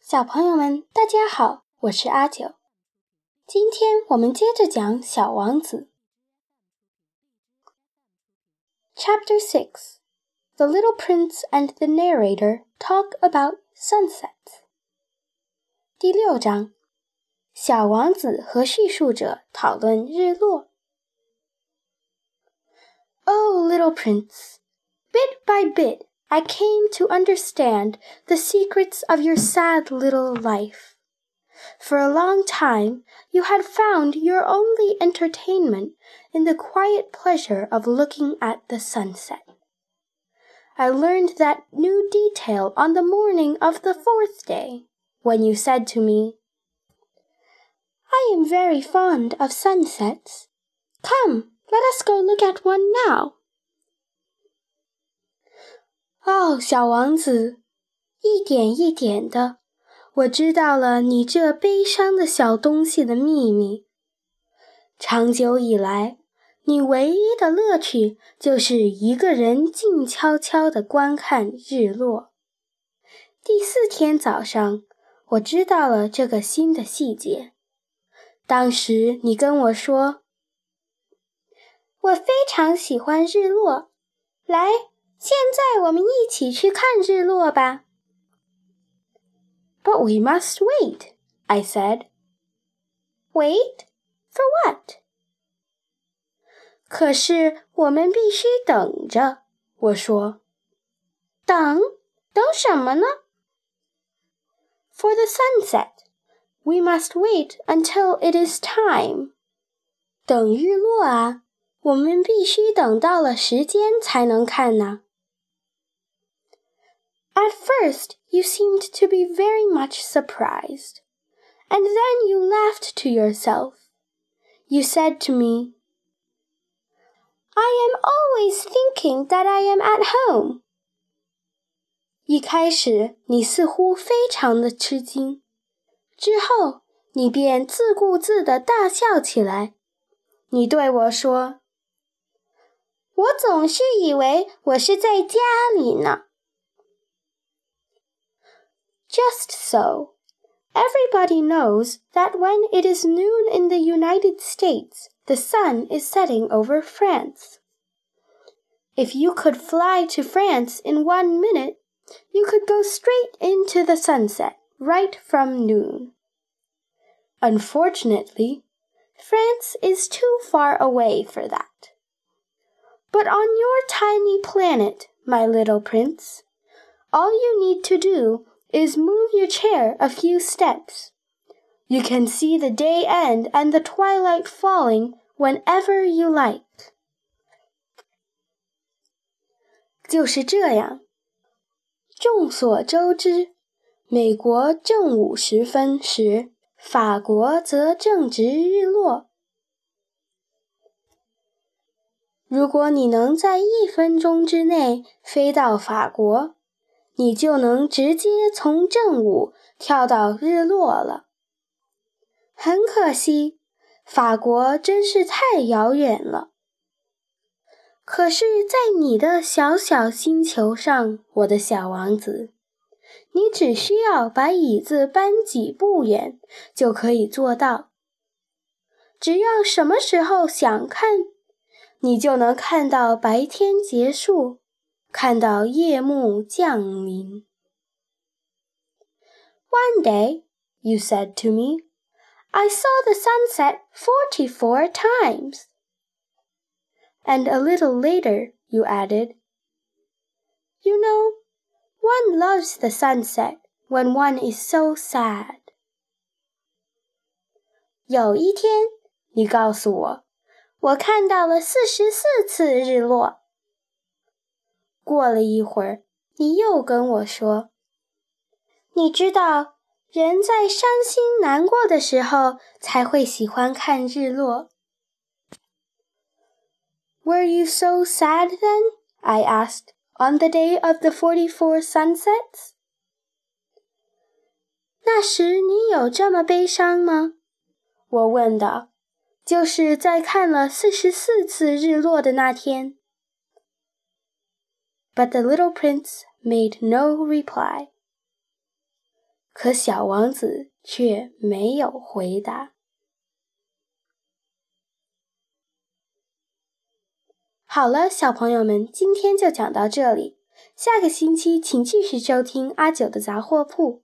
小朋友们，大家好，我是阿九。今天我们接着讲《小王子》。Chapter Six: The Little Prince and the Narrator Talk About Sunsets。第六章：小王子和叙述者讨论日落。Oh, little prince, bit by bit I came to understand the secrets of your sad little life. For a long time you had found your only entertainment in the quiet pleasure of looking at the sunset. I learned that new detail on the morning of the fourth day, when you said to me, I am very fond of sunsets. Come, let us go look at one now. 哦，小王子，一点一点的，我知道了你这悲伤的小东西的秘密。长久以来，你唯一的乐趣就是一个人静悄悄地观看日落。第四天早上，我知道了这个新的细节。当时你跟我说：“我非常喜欢日落。”来。现在我们一起去看日落吧。But we must wait, I said. Wait for what? 可是我们必须等着，我说。等等什么呢？For the sunset, we must wait until it is time. 等日落啊，我们必须等到了时间才能看呢。at first you seemed to be very much surprised, and then you laughed to yourself. You said to me, I am always thinking that I am at home. 一开始你似乎非常的吃惊，之后你便自顾自地大笑起来。你对我说：“我总是以为我是在家里呢。” ” Just so. Everybody knows that when it is noon in the United States, the sun is setting over France. If you could fly to France in one minute, you could go straight into the sunset right from noon. Unfortunately, France is too far away for that. But on your tiny planet, my little prince, all you need to do is move your chair a few steps. You can see the day end and the twilight falling whenever you like. 就是这样。众所周知，美国正午时分时，法国则正值日落。如果你能在一分钟之内飞到法国， 你就能直接从正午跳到日落了。很可惜，法国真是太遥远了。可是，在你的小小星球上，我的小王子，你只需要把椅子搬几步远就可以做到。只要什么时候想看，你就能看到白天结束。看到夜幕降临。One day, you said to me, I saw the sunset forty-four times. And a little later, you added, You know, one loves the sunset when one is so sad. 有一天，你告诉我，我看到了四十四次日落。 过了一会儿，你又跟我说：“你知道，人在伤心难过的时候才会喜欢看日落。” Were you so sad then? I asked. On the day of the forty-four sunsets. 那时你有这么悲伤吗？我问道。就是在看了四十四次日落的那天。 But the little prince made no reply. 可小王子却没有回答。好了，小朋友们，今天就讲到这里。下个星期请继续收听阿九的杂货铺。